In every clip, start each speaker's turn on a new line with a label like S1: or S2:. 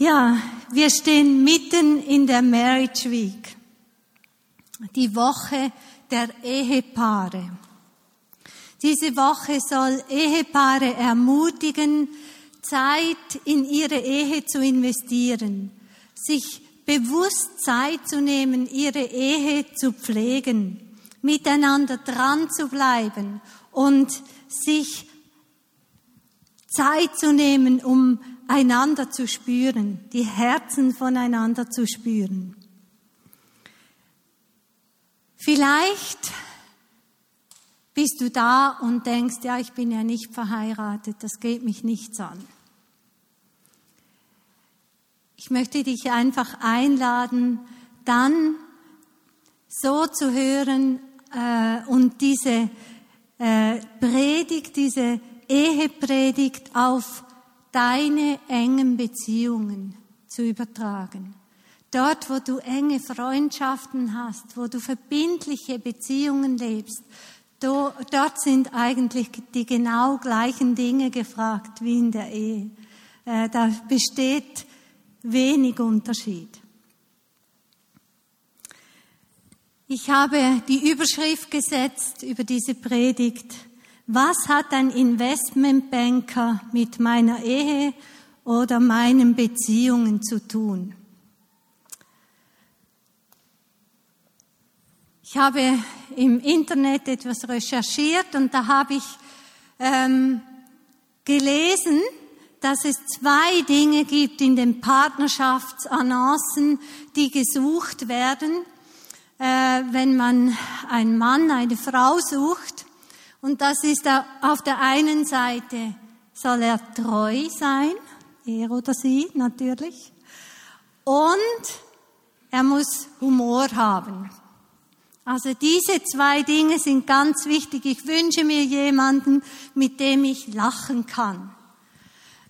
S1: Ja, wir stehen mitten in der Marriage Week, die Woche der Ehepaare. Diese Woche soll Ehepaare ermutigen, Zeit in ihre Ehe zu investieren, sich bewusst Zeit zu nehmen, ihre Ehe zu pflegen, miteinander dran zu bleiben und sich Zeit zu nehmen, um einander zu spüren, die Herzen voneinander zu spüren. Vielleicht bist du da und denkst, ja, ich bin ja nicht verheiratet, das geht mich nichts an. Ich möchte dich einfach einladen, dann so zu hören äh, und diese äh, Predigt, diese Ehepredigt auf deine engen Beziehungen zu übertragen. Dort, wo du enge Freundschaften hast, wo du verbindliche Beziehungen lebst, dort sind eigentlich die genau gleichen Dinge gefragt wie in der Ehe. Äh, da besteht wenig Unterschied. Ich habe die Überschrift gesetzt über diese Predigt. Was hat ein Investmentbanker mit meiner Ehe oder meinen Beziehungen zu tun? Ich habe im Internet etwas recherchiert und da habe ich ähm, gelesen, dass es zwei Dinge gibt in den Partnerschaftsannoncen, die gesucht werden, äh, wenn man einen Mann, eine Frau sucht. Und das ist auf der einen Seite, soll er treu sein, er oder sie natürlich, und er muss Humor haben. Also diese zwei Dinge sind ganz wichtig. Ich wünsche mir jemanden, mit dem ich lachen kann.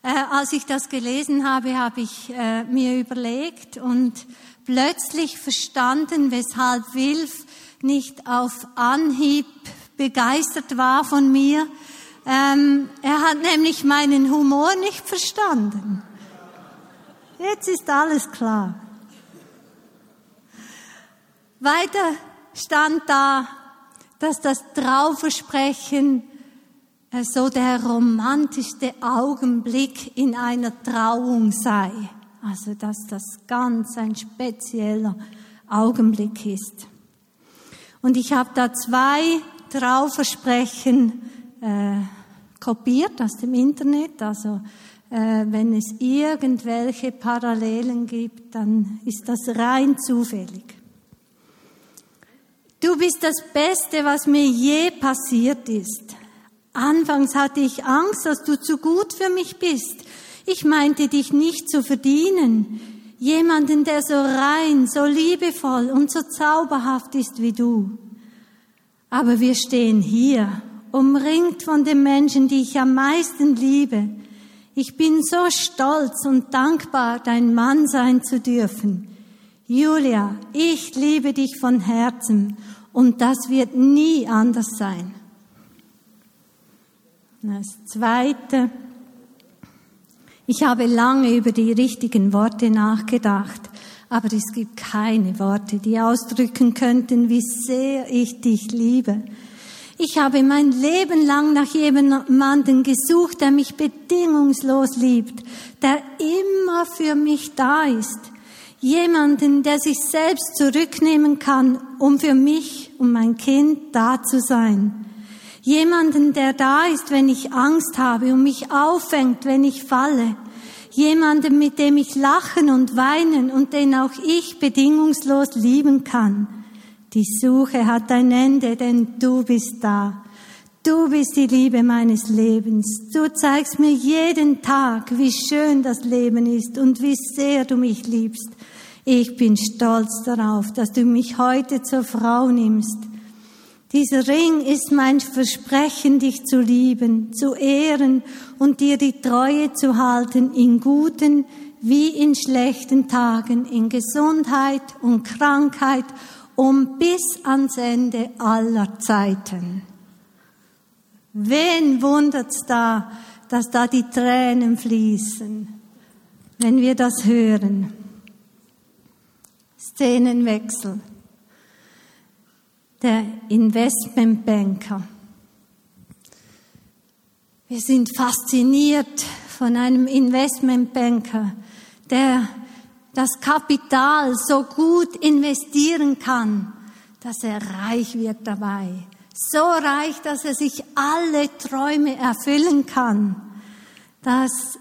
S1: Äh, als ich das gelesen habe, habe ich äh, mir überlegt und plötzlich verstanden, weshalb Wilf nicht auf Anhieb begeistert war von mir. Ähm, er hat nämlich meinen Humor nicht verstanden. Jetzt ist alles klar. Weiter stand da, dass das Trauversprechen äh, so der romantischste Augenblick in einer Trauung sei. Also, dass das ganz ein spezieller Augenblick ist. Und ich habe da zwei Trauversprechen äh, kopiert aus dem Internet. Also, äh, wenn es irgendwelche Parallelen gibt, dann ist das rein zufällig. Du bist das Beste, was mir je passiert ist. Anfangs hatte ich Angst, dass du zu gut für mich bist. Ich meinte dich nicht zu verdienen. Jemanden, der so rein, so liebevoll und so zauberhaft ist wie du. Aber wir stehen hier, umringt von den Menschen, die ich am meisten liebe. Ich bin so stolz und dankbar, dein Mann sein zu dürfen. Julia, ich liebe dich von Herzen und das wird nie anders sein. Das Zweite, ich habe lange über die richtigen Worte nachgedacht, aber es gibt keine Worte, die ausdrücken könnten, wie sehr ich dich liebe. Ich habe mein Leben lang nach jemandem gesucht, der mich bedingungslos liebt, der immer für mich da ist, Jemanden, der sich selbst zurücknehmen kann, um für mich und mein Kind da zu sein. Jemanden, der da ist, wenn ich Angst habe und mich auffängt, wenn ich falle. Jemanden, mit dem ich lachen und weinen und den auch ich bedingungslos lieben kann. Die Suche hat ein Ende, denn du bist da. Du bist die Liebe meines Lebens. Du zeigst mir jeden Tag, wie schön das Leben ist und wie sehr du mich liebst. Ich bin stolz darauf, dass du mich heute zur Frau nimmst. Dieser Ring ist mein Versprechen, dich zu lieben, zu ehren und dir die Treue zu halten in guten wie in schlechten Tagen, in Gesundheit und Krankheit und bis ans Ende aller Zeiten. Wen wundert's da, dass da die Tränen fließen? wenn wir das hören. Szenenwechsel. Der Investmentbanker. Wir sind fasziniert von einem Investmentbanker, der das Kapital so gut investieren kann, dass er reich wird dabei. So reich, dass er sich alle Träume erfüllen kann. Dass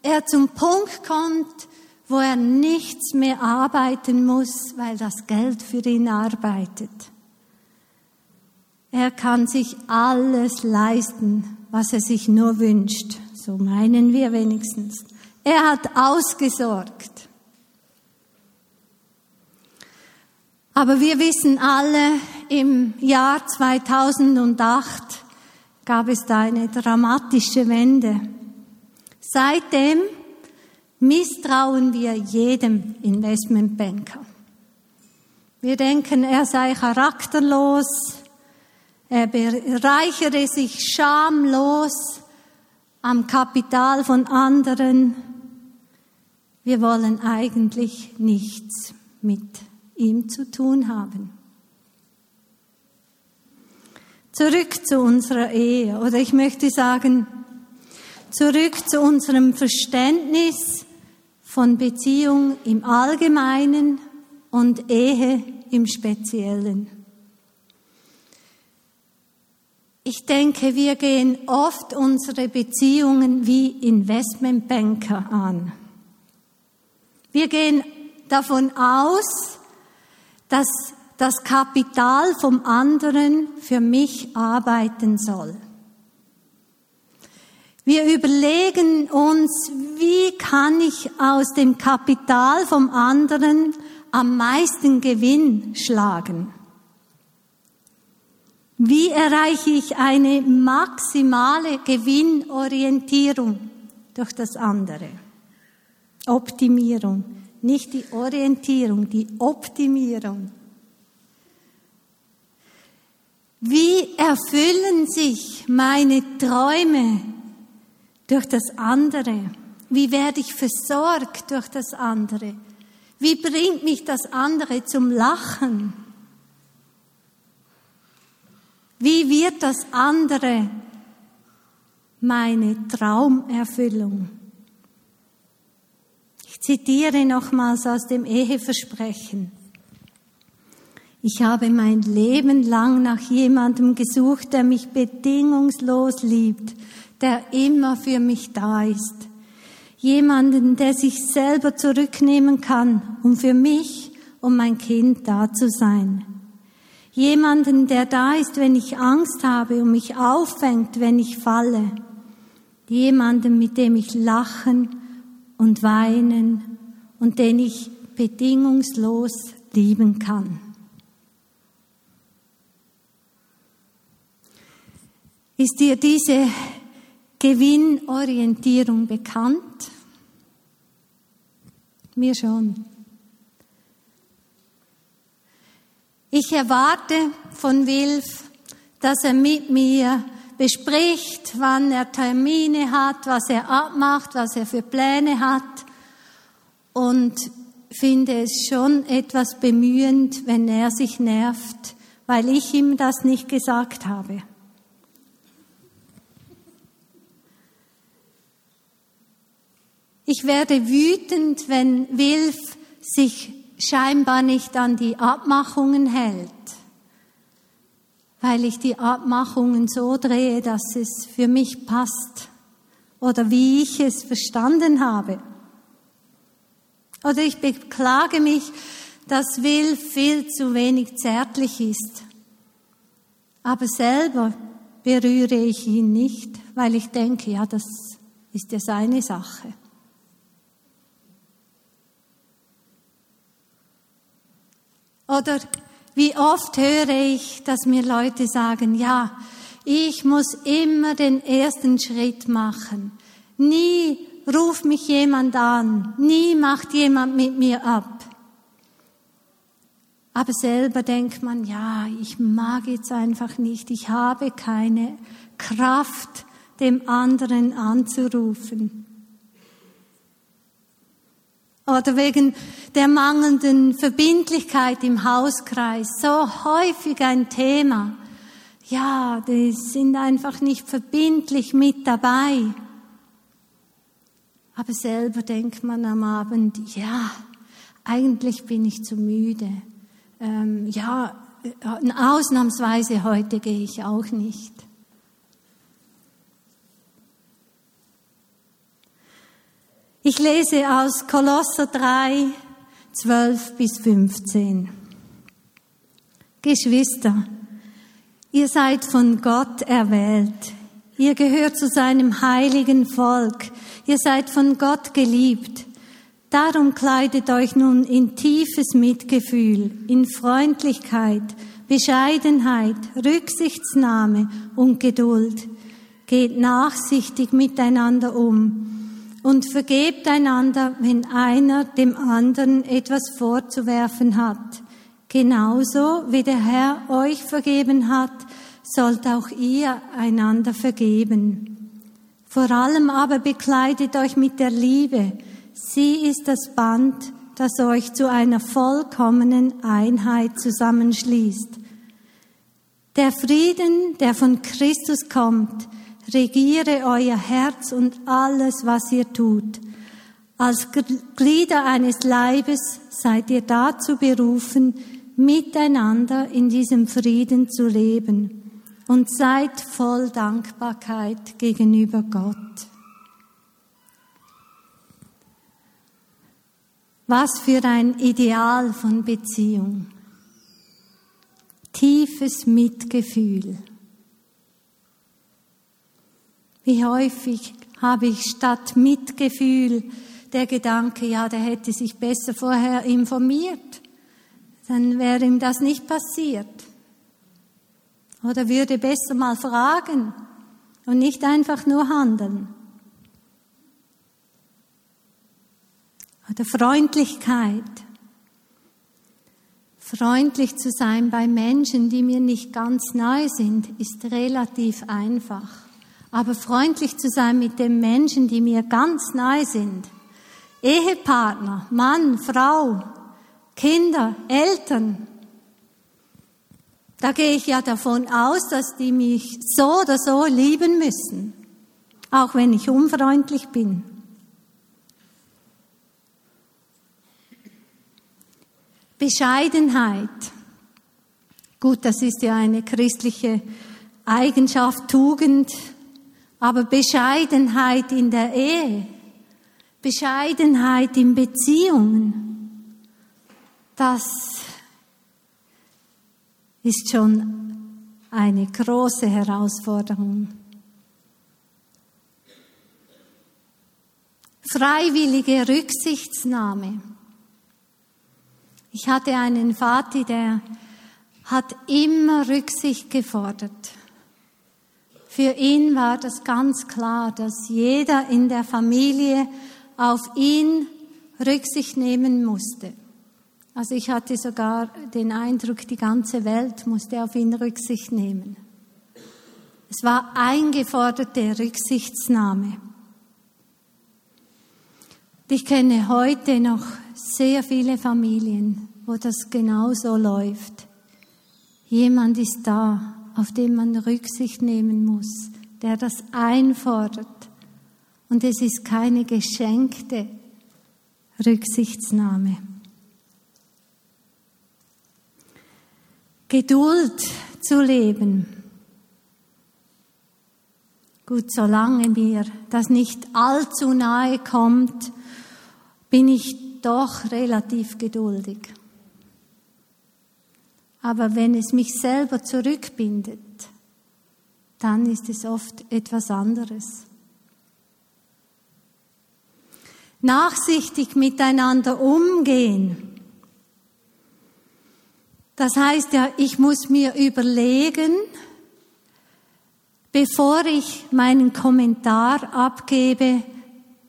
S1: er zum Punkt kommt, wo er nichts mehr arbeiten muss, weil das Geld für ihn arbeitet. Er kann sich alles leisten, was er sich nur wünscht. So meinen wir wenigstens. Er hat ausgesorgt. Aber wir wissen alle, im Jahr 2008 gab es da eine dramatische Wende. Seitdem misstrauen wir jedem Investmentbanker. Wir denken, er sei charakterlos, er bereichere sich schamlos am Kapital von anderen. Wir wollen eigentlich nichts mit ihm zu tun haben. Zurück zu unserer Ehe oder ich möchte sagen, zurück zu unserem Verständnis von Beziehung im Allgemeinen und Ehe im Speziellen. Ich denke, wir gehen oft unsere Beziehungen wie Investmentbanker an. Wir gehen davon aus, dass das Kapital vom anderen für mich arbeiten soll. Wir überlegen uns, wie kann ich aus dem Kapital vom anderen am meisten Gewinn schlagen? Wie erreiche ich eine maximale Gewinnorientierung durch das andere? Optimierung, nicht die Orientierung, die Optimierung. Wie erfüllen sich meine Träume durch das andere? Wie werde ich versorgt durch das andere? Wie bringt mich das andere zum Lachen? Wie wird das andere meine Traumerfüllung? Ich zitiere nochmals aus dem Eheversprechen. Ich habe mein Leben lang nach jemandem gesucht, der mich bedingungslos liebt, der immer für mich da ist. Jemanden, der sich selber zurücknehmen kann, um für mich und mein Kind da zu sein. Jemanden, der da ist, wenn ich Angst habe und mich auffängt, wenn ich falle. Jemanden, mit dem ich lachen und weinen und den ich bedingungslos lieben kann. Ist dir diese Gewinnorientierung bekannt? Mir schon. Ich erwarte von Wilf, dass er mit mir bespricht, wann er Termine hat, was er abmacht, was er für Pläne hat und finde es schon etwas bemühend, wenn er sich nervt, weil ich ihm das nicht gesagt habe. Ich werde wütend, wenn Wilf sich scheinbar nicht an die Abmachungen hält, weil ich die Abmachungen so drehe, dass es für mich passt oder wie ich es verstanden habe. Oder ich beklage mich, dass Wilf viel zu wenig zärtlich ist. Aber selber berühre ich ihn nicht, weil ich denke, ja, das ist ja seine Sache. Oder wie oft höre ich, dass mir Leute sagen, ja, ich muss immer den ersten Schritt machen. Nie ruft mich jemand an, nie macht jemand mit mir ab. Aber selber denkt man, ja, ich mag jetzt einfach nicht, ich habe keine Kraft, dem anderen anzurufen. Oder wegen der mangelnden Verbindlichkeit im Hauskreis. So häufig ein Thema. Ja, die sind einfach nicht verbindlich mit dabei. Aber selber denkt man am Abend, ja, eigentlich bin ich zu müde. Ähm, ja, ausnahmsweise heute gehe ich auch nicht. Ich lese aus Kolosser 3, 12 bis 15. Geschwister, ihr seid von Gott erwählt. Ihr gehört zu seinem heiligen Volk. Ihr seid von Gott geliebt. Darum kleidet euch nun in tiefes Mitgefühl, in Freundlichkeit, Bescheidenheit, Rücksichtsnahme und Geduld. Geht nachsichtig miteinander um und vergebt einander, wenn einer dem anderen etwas vorzuwerfen hat. Genauso wie der Herr euch vergeben hat, sollt auch ihr einander vergeben. Vor allem aber bekleidet euch mit der Liebe. Sie ist das Band, das euch zu einer vollkommenen Einheit zusammenschließt. Der Frieden, der von Christus kommt, regiere euer Herz und alles, was ihr tut. Als Glieder eines Leibes seid ihr dazu berufen, miteinander in diesem Frieden zu leben und seid voll Dankbarkeit gegenüber Gott. Was für ein Ideal von Beziehung. Tiefes Mitgefühl. Wie häufig habe ich statt Mitgefühl der Gedanke, ja, der hätte sich besser vorher informiert, dann wäre ihm das nicht passiert. Oder würde besser mal fragen und nicht einfach nur handeln. Oder Freundlichkeit. Freundlich zu sein bei Menschen, die mir nicht ganz neu sind, ist relativ einfach. Aber freundlich zu sein mit den Menschen, die mir ganz nahe sind. Ehepartner, Mann, Frau, Kinder, Eltern. Da gehe ich ja davon aus, dass die mich so oder so lieben müssen, auch wenn ich unfreundlich bin. Bescheidenheit. Gut, das ist ja eine christliche Eigenschaft, Tugend, aber Bescheidenheit in der Ehe, Bescheidenheit in Beziehungen, das ist schon eine große Herausforderung. Freiwillige Rücksichtsnahme. Ich hatte einen Vati, der hat immer Rücksicht gefordert. Für ihn war das ganz klar, dass jeder in der Familie auf ihn Rücksicht nehmen musste. Also ich hatte sogar den Eindruck, die ganze Welt musste auf ihn Rücksicht nehmen. Es war eingeforderte Rücksichtsnahme. Ich kenne heute noch sehr viele Familien, wo das genauso läuft. Jemand ist da auf den man Rücksicht nehmen muss, der das einfordert. Und es ist keine geschenkte Rücksichtsnahme. Geduld zu leben. Gut, solange mir das nicht allzu nahe kommt, bin ich doch relativ geduldig. Aber wenn es mich selber zurückbindet, dann ist es oft etwas anderes. Nachsichtig miteinander umgehen. Das heißt ja, ich muss mir überlegen, bevor ich meinen Kommentar abgebe,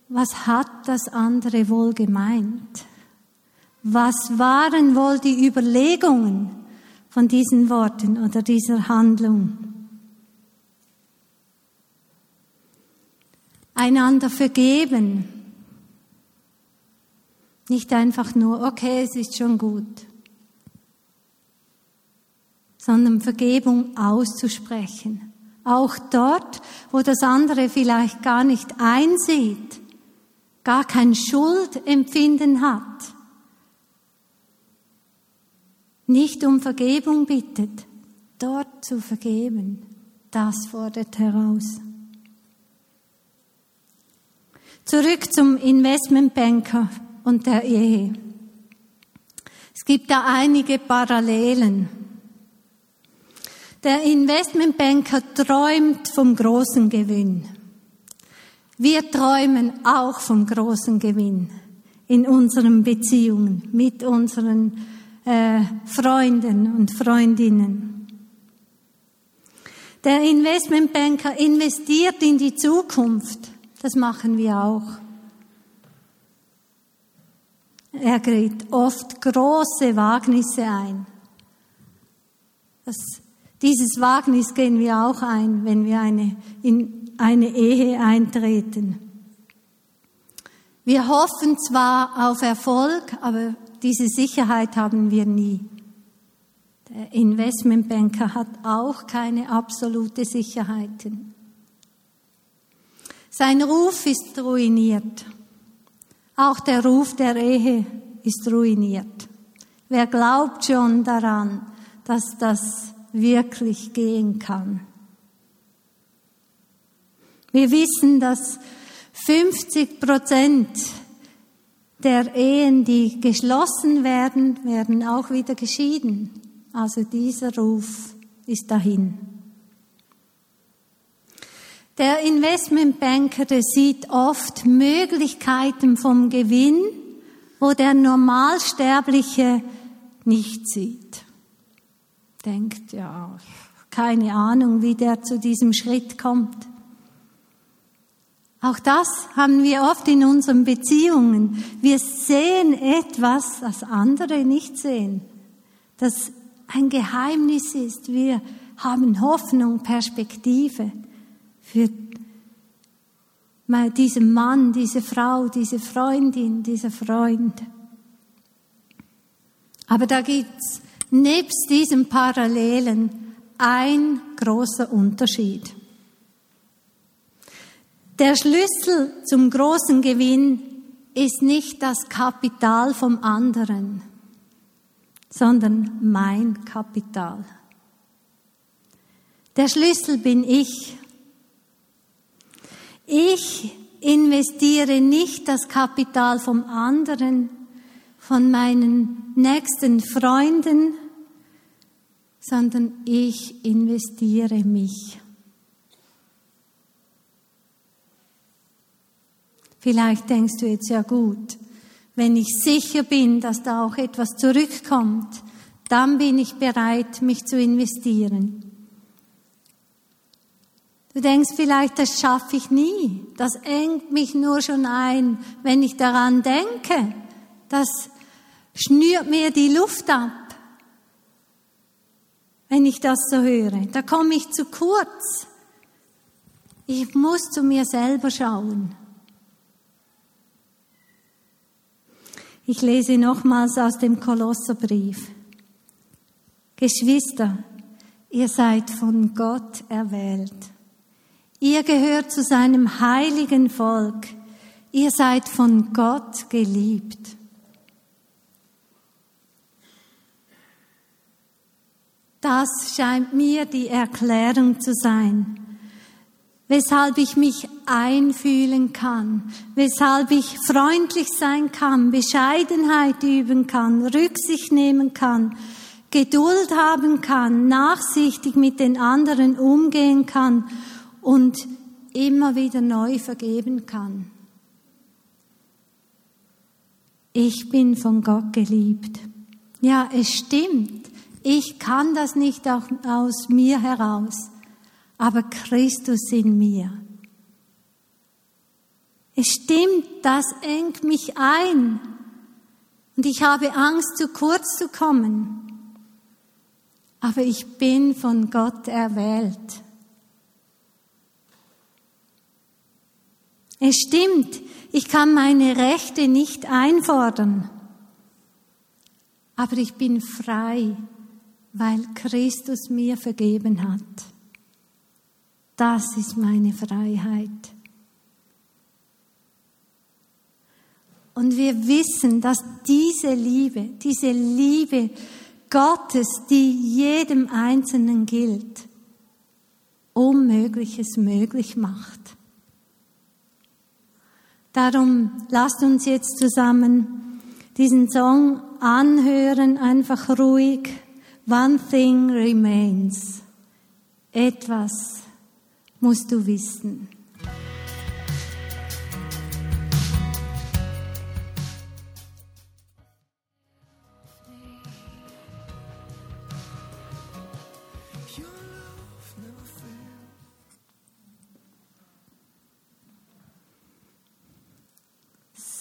S1: was hat das andere wohl gemeint? Was waren wohl die Überlegungen? Von diesen Worten oder dieser Handlung. Einander vergeben. Nicht einfach nur, okay, es ist schon gut, sondern Vergebung auszusprechen. Auch dort, wo das andere vielleicht gar nicht einsieht, gar kein Schuldempfinden hat, nicht um Vergebung bittet, dort zu vergeben, das fordert heraus. Zurück zum Investmentbanker und der Ehe. Es gibt da einige Parallelen. Der Investmentbanker träumt vom großen Gewinn. Wir träumen auch vom großen Gewinn in unseren Beziehungen mit unseren äh, Freunden und Freundinnen. Der Investmentbanker investiert in die Zukunft. Das machen wir auch. Er geht oft große Wagnisse ein. Das, dieses Wagnis gehen wir auch ein, wenn wir eine, in eine Ehe eintreten. Wir hoffen zwar auf Erfolg, aber diese Sicherheit haben wir nie. Der Investmentbanker hat auch keine absolute Sicherheiten. Sein Ruf ist ruiniert. Auch der Ruf der Ehe ist ruiniert. Wer glaubt schon daran, dass das wirklich gehen kann? Wir wissen, dass 50 Prozent der Ehen, die geschlossen werden, werden auch wieder geschieden. Also dieser Ruf ist dahin. Der Investmentbanker der sieht oft Möglichkeiten vom Gewinn, wo der Normalsterbliche nicht sieht. Denkt, ja, keine Ahnung, wie der zu diesem Schritt kommt. Auch das haben wir oft in unseren Beziehungen. Wir sehen etwas, das andere nicht sehen. Das ein Geheimnis ist. Wir haben Hoffnung, Perspektive für diesen Mann, diese Frau, diese Freundin, dieser Freund. Aber da gibt's nebst diesen Parallelen ein großer Unterschied. Der Schlüssel zum großen Gewinn ist nicht das Kapital vom anderen, sondern mein Kapital. Der Schlüssel bin ich. Ich investiere nicht das Kapital vom anderen, von meinen nächsten Freunden, sondern ich investiere mich. Vielleicht denkst du jetzt ja gut, wenn ich sicher bin, dass da auch etwas zurückkommt, dann bin ich bereit, mich zu investieren. Du denkst vielleicht, das schaffe ich nie. Das engt mich nur schon ein, wenn ich daran denke. Das schnürt mir die Luft ab, wenn ich das so höre. Da komme ich zu kurz. Ich muss zu mir selber schauen. Ich lese nochmals aus dem Kolosserbrief. Geschwister, ihr seid von Gott erwählt. Ihr gehört zu seinem heiligen Volk. Ihr seid von Gott geliebt. Das scheint mir die Erklärung zu sein weshalb ich mich einfühlen kann, weshalb ich freundlich sein kann, Bescheidenheit üben kann, Rücksicht nehmen kann, Geduld haben kann, nachsichtig mit den anderen umgehen kann und immer wieder neu vergeben kann. Ich bin von Gott geliebt. Ja, es stimmt. Ich kann das nicht aus mir heraus aber Christus in mir. Es stimmt, das engt mich ein und ich habe Angst, zu kurz zu kommen. Aber ich bin von Gott erwählt. Es stimmt, ich kann meine Rechte nicht einfordern, aber ich bin frei, weil Christus mir vergeben hat. Das ist meine Freiheit. Und wir wissen, dass diese Liebe, diese Liebe Gottes, die jedem Einzelnen gilt, Unmögliches möglich macht. Darum lasst uns jetzt zusammen diesen Song anhören, einfach ruhig. One thing remains. Etwas musst du wissen.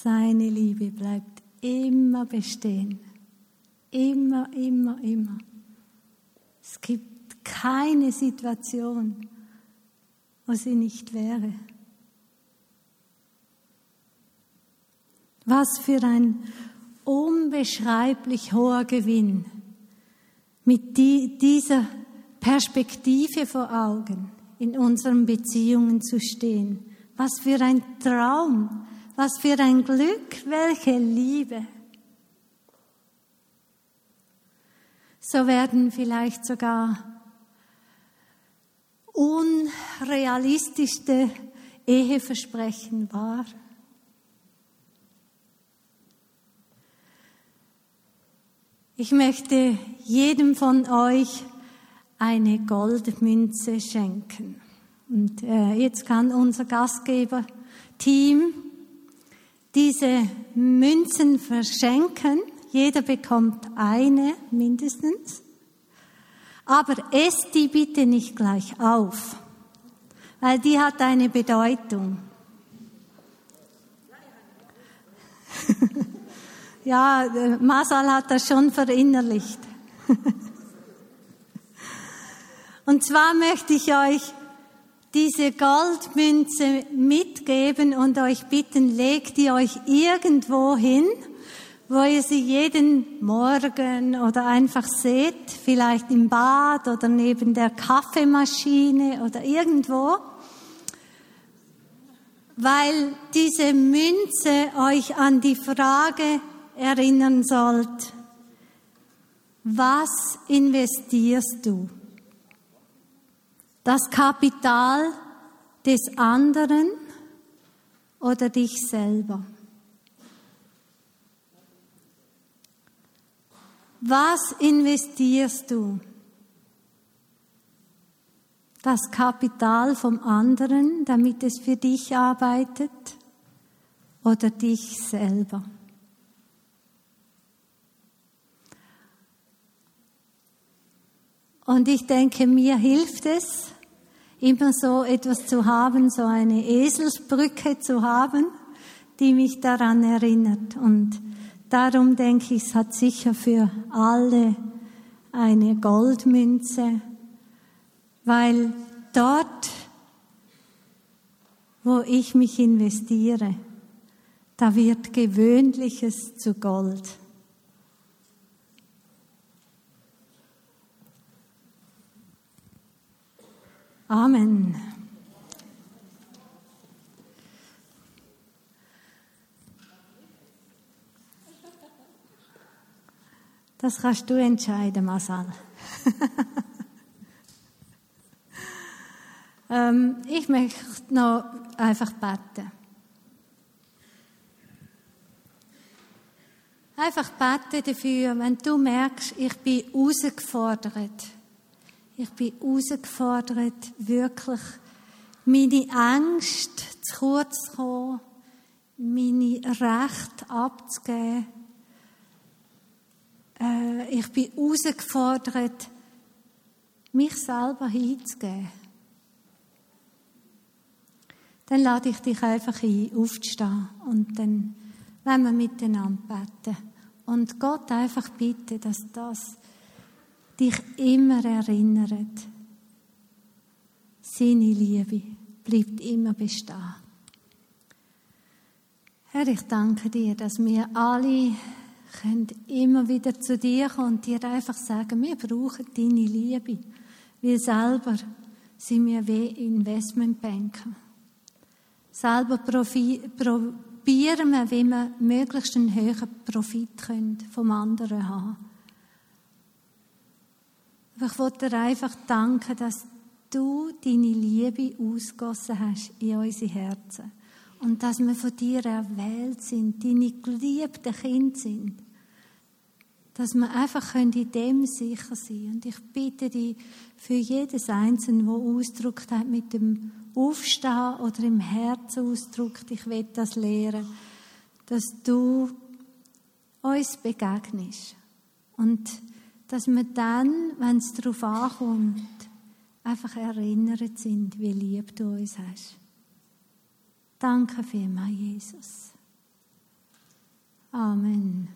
S1: Seine Liebe bleibt immer bestehen. Immer, immer, immer. Es gibt keine Situation, wo sie nicht wäre. Was für ein unbeschreiblich hoher Gewinn mit dieser Perspektive vor Augen in unseren Beziehungen zu stehen. Was für ein Traum, was für ein Glück, welche Liebe. So werden vielleicht sogar unrealistischste Eheversprechen wahr. Ich möchte jedem von euch eine Goldmünze schenken. Und äh, jetzt kann unser Gastgeber-Team diese Münzen verschenken. Jeder bekommt eine mindestens. Aber esst die bitte nicht gleich auf, weil die hat eine Bedeutung. ja, Masal hat das schon verinnerlicht. Und zwar möchte ich euch diese Goldmünze mitgeben und euch bitten, legt die euch irgendwo hin, wo ihr sie jeden Morgen oder einfach seht, vielleicht im Bad oder neben der Kaffeemaschine oder irgendwo, weil diese Münze euch an die Frage erinnern sollt, was investierst du? Das Kapital des anderen oder dich selber? Was investierst du? Das Kapital vom anderen, damit es für dich arbeitet oder dich selber? Und ich denke, mir hilft es, immer so etwas zu haben, so eine Eselsbrücke zu haben, die mich daran erinnert. Und Darum denke ich, es hat sicher für alle eine Goldmünze, weil dort, wo ich mich investiere, da wird gewöhnliches zu Gold. Amen. Das kannst du entscheiden, Masal. ähm, ich möchte noch einfach beten. Einfach beten dafür, wenn du merkst, ich bin herausgefordert. Ich bin herausgefordert, wirklich meine Ängste zu kurz zu kommen, meine Rechte abzugeben äh, ich bin herausgefordert, mich selber hinzugeben. Dann lade ich dich einfach ein, aufzustehen und dann wollen wir miteinander beten. Und Gott einfach bitten, dass das dich immer erinnert. Seine Liebe bleibt immer bestehen. Herr, ich danke dir, dass wir alle können immer wieder zu dir kommen und dir einfach sagen, wir brauchen deine Liebe. Wir selber sind wir wie Investmentbanker. Selber probieren wir, wie wir möglichst einen höheren Profit vom anderen haben ich wollte dir einfach danken, dass du deine Liebe ausgossen hast in unsere Herzen. Und dass wir von dir erwählt sind, deine geliebten Kinder sind. Dass wir einfach in dem sicher sein können. Und ich bitte dich für jedes Einzelne, der ausdrückt hat mit dem Aufstehen oder im Herzen ausdrückt, ich will das lehren, dass du uns begegnest. Und dass wir dann, wenn es darauf ankommt, einfach erinnert sind, wie lieb du uns hast. Danke vielmals, Jesus. Amen.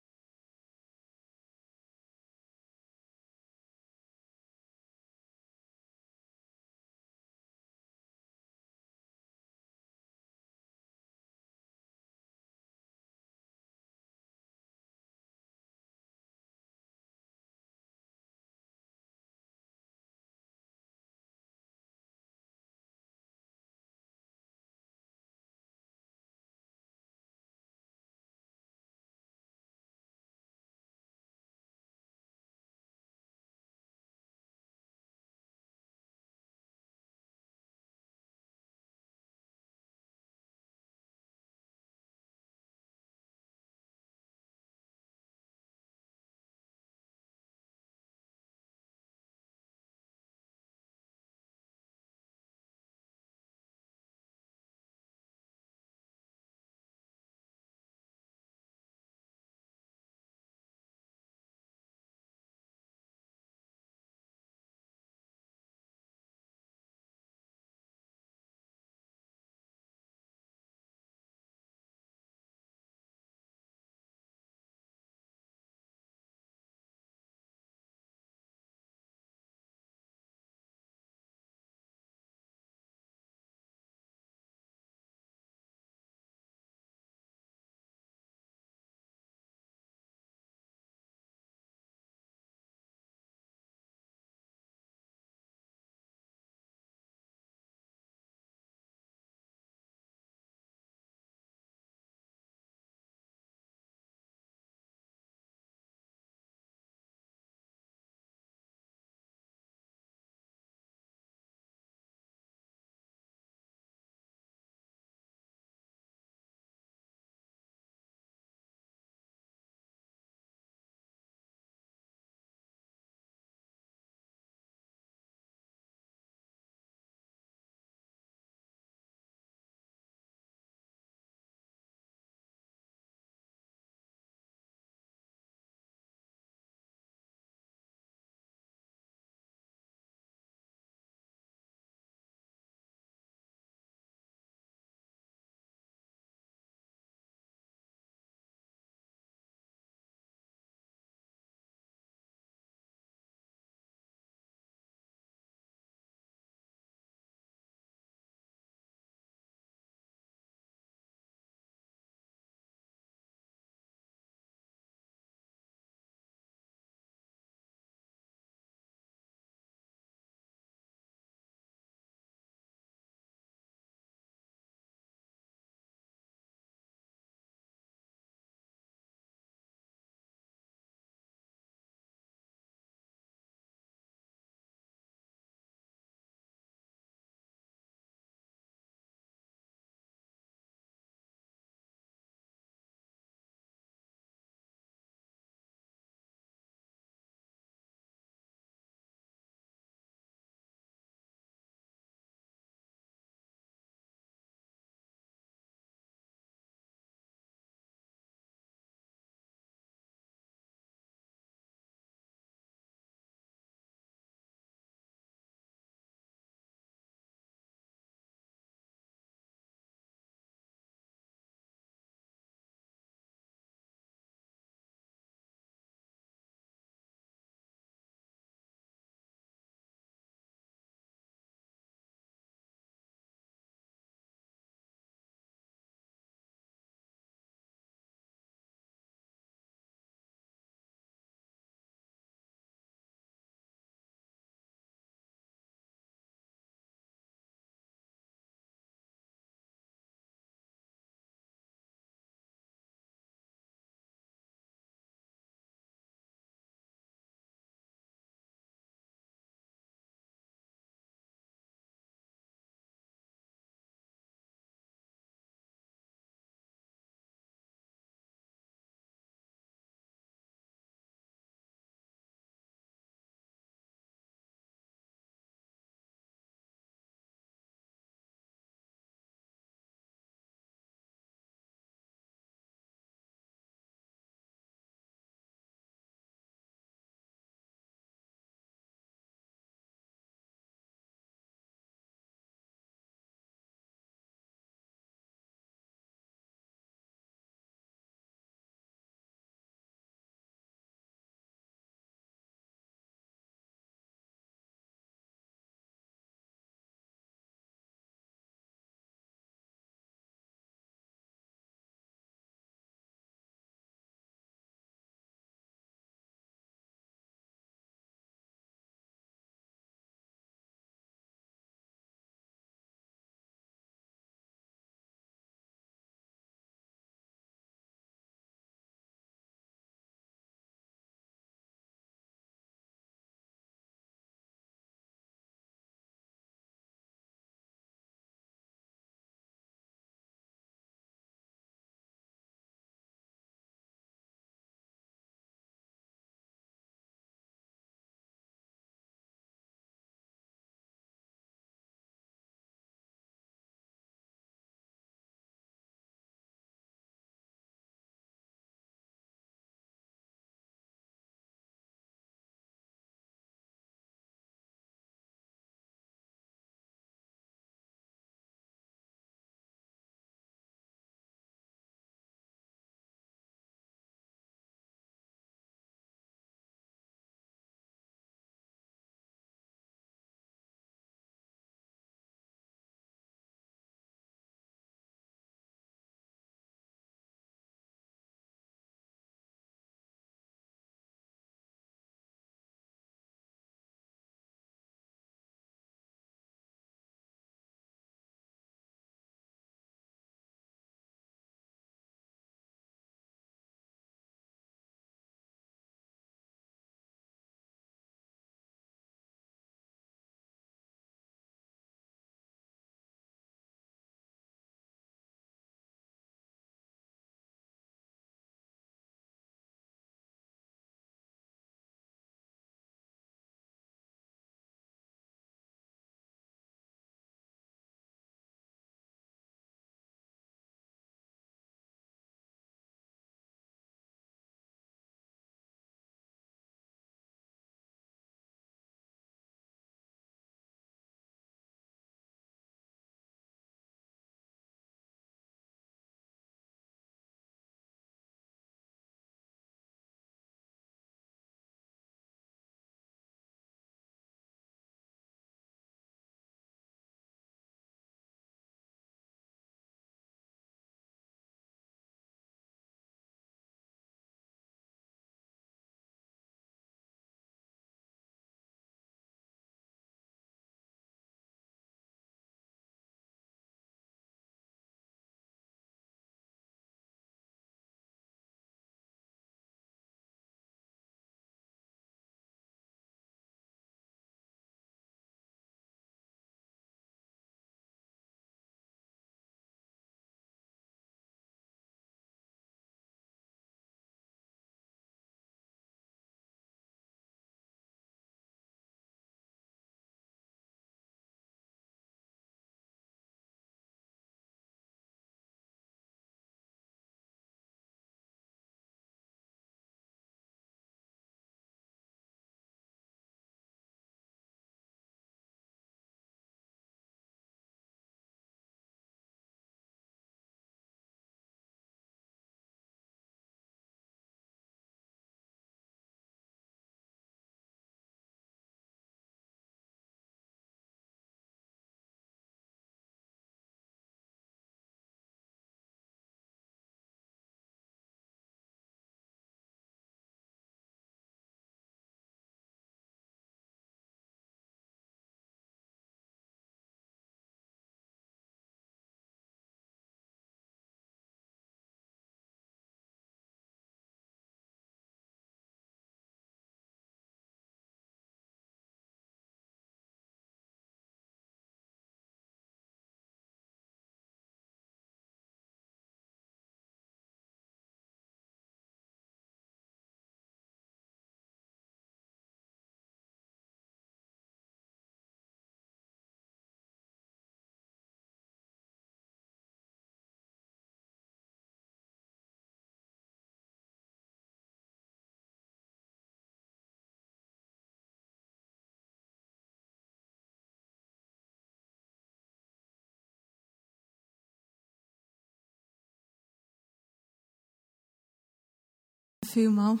S2: Vielmals.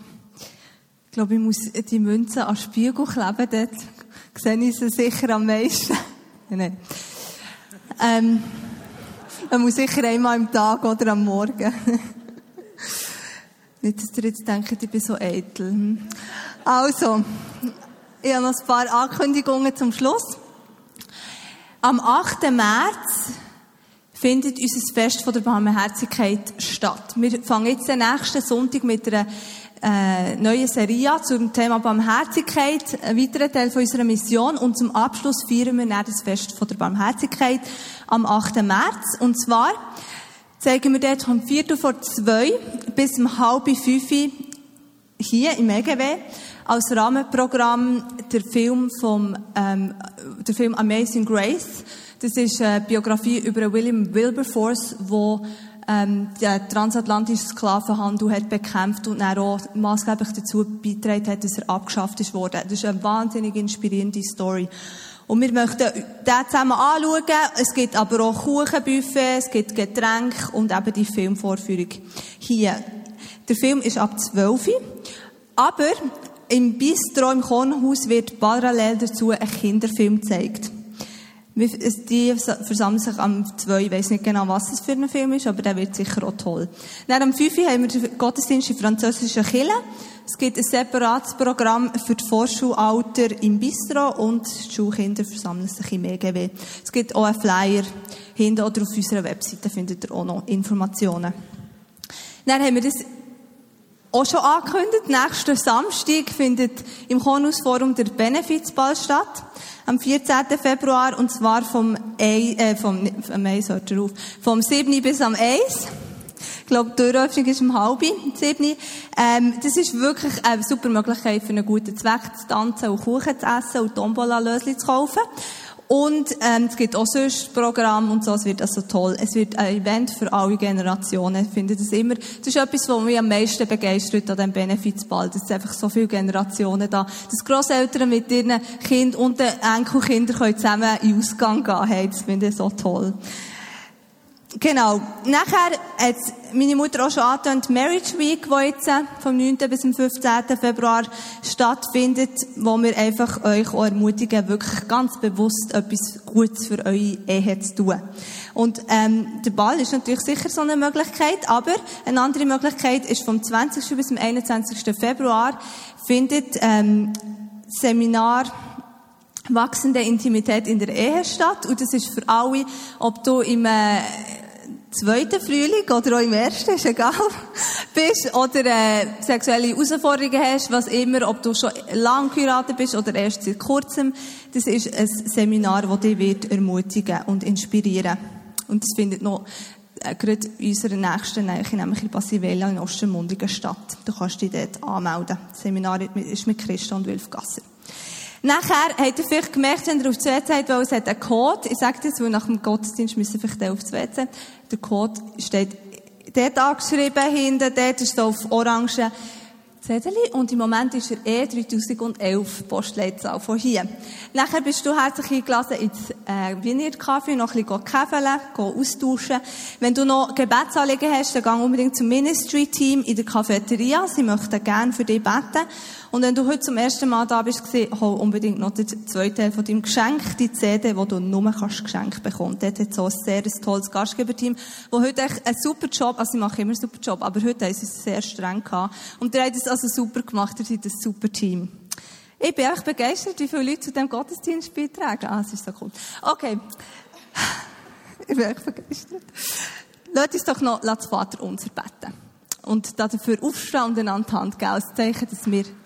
S2: Ich glaube, ich muss die Münze an den Spiegel kleben, dort sehe ich sie sicher am meisten. Nein. Ähm, man muss sicher einmal am Tag oder am Morgen. Nicht, dass ihr jetzt denkt, ich bin so eitel. Hm. Also, ich habe noch ein paar Ankündigungen zum Schluss. Am 8. März findet unser Fest von der Barmherzigkeit statt. Wir fangen jetzt den nächsten Sonntag mit einer äh, neuen Serie an zum Thema Barmherzigkeit, ein weiterer Teil von unserer Mission. Und zum Abschluss feiern wir dann das Fest von der Barmherzigkeit am 8. März. Und zwar zeigen wir dort vom Viertel vor zwei bis um halb fünf hier im EGW als Rahmenprogramm der Film vom ähm, der Film Amazing Grace. Das ist eine Biografie über William Wilberforce, wo ähm, den transatlantischen Sklavenhandel hat bekämpft und dann auch maßgeblich dazu beigetragen hat, dass er abgeschafft ist worden. Das ist eine wahnsinnig inspirierende Story. Und wir möchten den zusammen anschauen. Es gibt aber auch Kuchenbuffet, es gibt Getränke und eben die Filmvorführung hier. Der Film ist ab 12 aber im Bistro im Kornhaus wird parallel dazu ein Kinderfilm gezeigt. Die versammeln sich am 2, ich weiss nicht genau, was es für ein Film ist, aber der wird sicher auch toll. Dann am 5 haben wir den Gottesdienst in französischen Kirche. Es gibt ein separates Programm für das Vorschulalter im Bistro und die Schulkinder versammeln sich im EGW. Es gibt auch einen Flyer hinten oder auf unserer Webseite findet ihr auch noch Informationen. Dann haben wir das auch schon angekündigt. Nächsten Samstag findet im Konusforum der Benefizball statt. Am 14. Februar, und zwar vom, Ei, äh, vom, vom, Ei, auf, vom 7. bis am 1. Ich glaube, die Türöffnung ist um halb, 7. Ähm, das ist wirklich eine super Möglichkeit für einen guten Zweck zu tanzen und Kuchen zu essen und Tombola-Lösli zu kaufen. Und ähm, es gibt auch sonst Programm und so. Es wird also toll. Es wird ein Event für alle Generationen. Ich finde das immer. Das ist etwas, was mich am meisten begeistert an diesem Benefizball. Es sind einfach so viele Generationen da. Dass Grosseltern mit ihren Kindern und den Enkelkindern können zusammen in den Ausgang gehen. Hey, das finde ich so toll. Genau. Nachher hat meine Mutter auch schon angetönt, Marriage Week, die jetzt äh, vom 9. bis zum 15. Februar stattfindet, wo wir einfach euch auch ermutigen, wirklich ganz bewusst etwas Gutes für eure Ehe zu tun. Und ähm, der Ball ist natürlich sicher so eine Möglichkeit, aber eine andere Möglichkeit ist vom 20. bis zum 21. Februar findet ähm, Seminar wachsende Intimität in der Ehe statt. Und das ist für alle, ob du im äh, zweiten Frühling oder auch im ersten, ist egal, bist oder äh, sexuelle Herausforderungen hast, was immer, ob du schon lang geheiratet bist oder erst seit kurzem. Das ist ein Seminar, das dich wird ermutigen und inspirieren. Und das findet noch äh, gerade in unserer nächsten Nähe, nämlich in Basivella in Ostermundigen statt. Du kannst dich dort anmelden. Das Seminar ist mit Christa und Wilf Gasser. Nachher habt ihr vielleicht gemerkt, wenn ihr auf das WC weil es hat einen Code. Ich sage das, weil nach dem Gottesdienst müssen vielleicht auf das WC. Der Code steht dort angeschrieben hinten, dort ist auf orange Zettel und im Moment ist er eh 3011 Postleitzahl von hier. Nachher bist du herzlich eingeladen ins äh, Wiener Kaffee, noch ein bisschen käfeln, austauschen. Wenn du noch Gebetsanliegen hast, dann geh unbedingt zum Ministry-Team in der Cafeteria. Sie möchten gerne für dich beten. Und wenn du heute zum ersten Mal da bist, hol unbedingt noch den zweiten Teil von deinem Geschenk, die CD, wo du nur kannst Geschenk bekommen. Dort hat so ein sehr tolles Gastgeberteam, wo heute echt einen super Job, also sie machen immer einen super Job, aber heute haben sie es sehr streng gehabt. Und ihr habt es also super gemacht, ihr seid ein super Team. Ich bin echt begeistert, wie viele Leute zu diesem Gottesdienst beitragen. Ah, es ist so cool. Okay. Ich bin echt begeistert. Lasst uns doch noch das Vater unser beten. Und dafür aufstehen und einander die Hand geben, als Zeichen, dass wir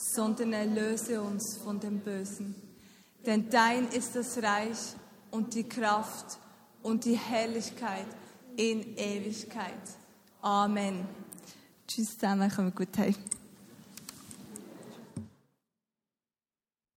S2: sondern erlöse uns von dem Bösen. Denn dein ist das Reich und die Kraft und die Herrlichkeit in Ewigkeit. Amen. Tschüss zusammen, kommen gut heim.